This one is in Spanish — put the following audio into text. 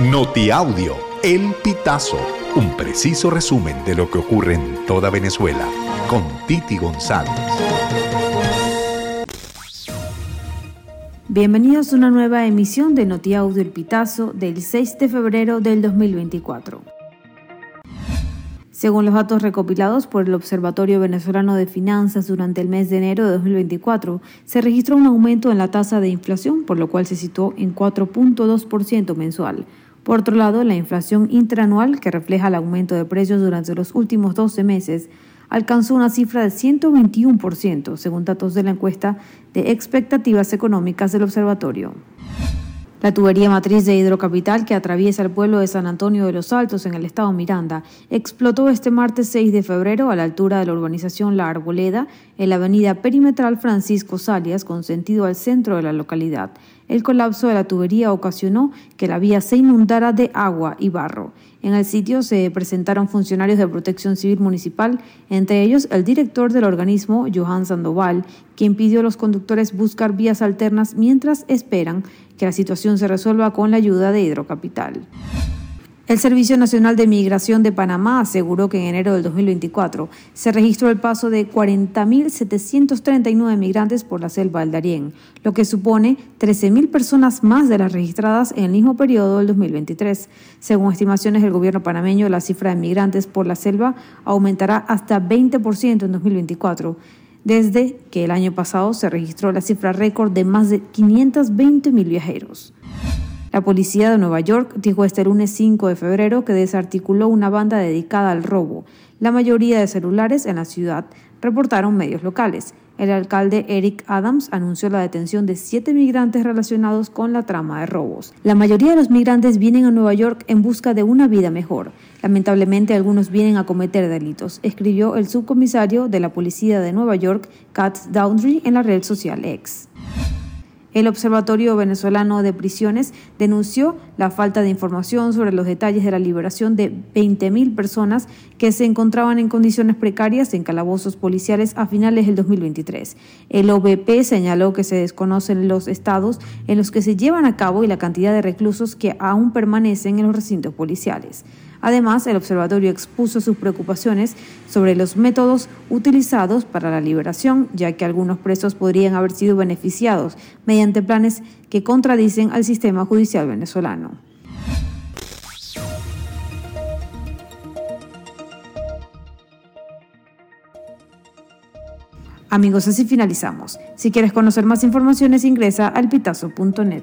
Notiaudio, El Pitazo, un preciso resumen de lo que ocurre en toda Venezuela, con Titi González. Bienvenidos a una nueva emisión de Notiaudio El Pitazo del 6 de febrero del 2024. Según los datos recopilados por el Observatorio Venezolano de Finanzas durante el mes de enero de 2024, se registró un aumento en la tasa de inflación, por lo cual se situó en 4.2% mensual. Por otro lado, la inflación interanual, que refleja el aumento de precios durante los últimos 12 meses, alcanzó una cifra de 121%, según datos de la encuesta de expectativas económicas del observatorio. La tubería matriz de Hidrocapital que atraviesa el pueblo de San Antonio de los Altos en el estado Miranda explotó este martes 6 de febrero a la altura de la urbanización La Arboleda en la avenida perimetral Francisco Salias con sentido al centro de la localidad. El colapso de la tubería ocasionó que la vía se inundara de agua y barro. En el sitio se presentaron funcionarios de protección civil municipal, entre ellos el director del organismo, Johan Sandoval, quien pidió a los conductores buscar vías alternas mientras esperan que la situación se resuelva con la ayuda de Hidrocapital. El Servicio Nacional de Migración de Panamá aseguró que en enero del 2024 se registró el paso de 40.739 migrantes por la selva del Darién, lo que supone 13.000 personas más de las registradas en el mismo periodo del 2023. Según estimaciones del gobierno panameño, la cifra de migrantes por la selva aumentará hasta 20% en 2024 desde que el año pasado se registró la cifra récord de más de 520 mil viajeros. La policía de Nueva York dijo este lunes 5 de febrero que desarticuló una banda dedicada al robo. La mayoría de celulares en la ciudad reportaron medios locales. El alcalde Eric Adams anunció la detención de siete migrantes relacionados con la trama de robos. La mayoría de los migrantes vienen a Nueva York en busca de una vida mejor. Lamentablemente algunos vienen a cometer delitos, escribió el subcomisario de la policía de Nueva York, Kat Dowdry, en la red social X. El Observatorio Venezolano de Prisiones denunció la falta de información sobre los detalles de la liberación de 20.000 personas que se encontraban en condiciones precarias en calabozos policiales a finales del 2023. El OBP señaló que se desconocen los estados en los que se llevan a cabo y la cantidad de reclusos que aún permanecen en los recintos policiales. Además, el observatorio expuso sus preocupaciones sobre los métodos utilizados para la liberación, ya que algunos presos podrían haber sido beneficiados mediante planes que contradicen al sistema judicial venezolano. Amigos, así finalizamos. Si quieres conocer más informaciones, ingresa al pitazo.net.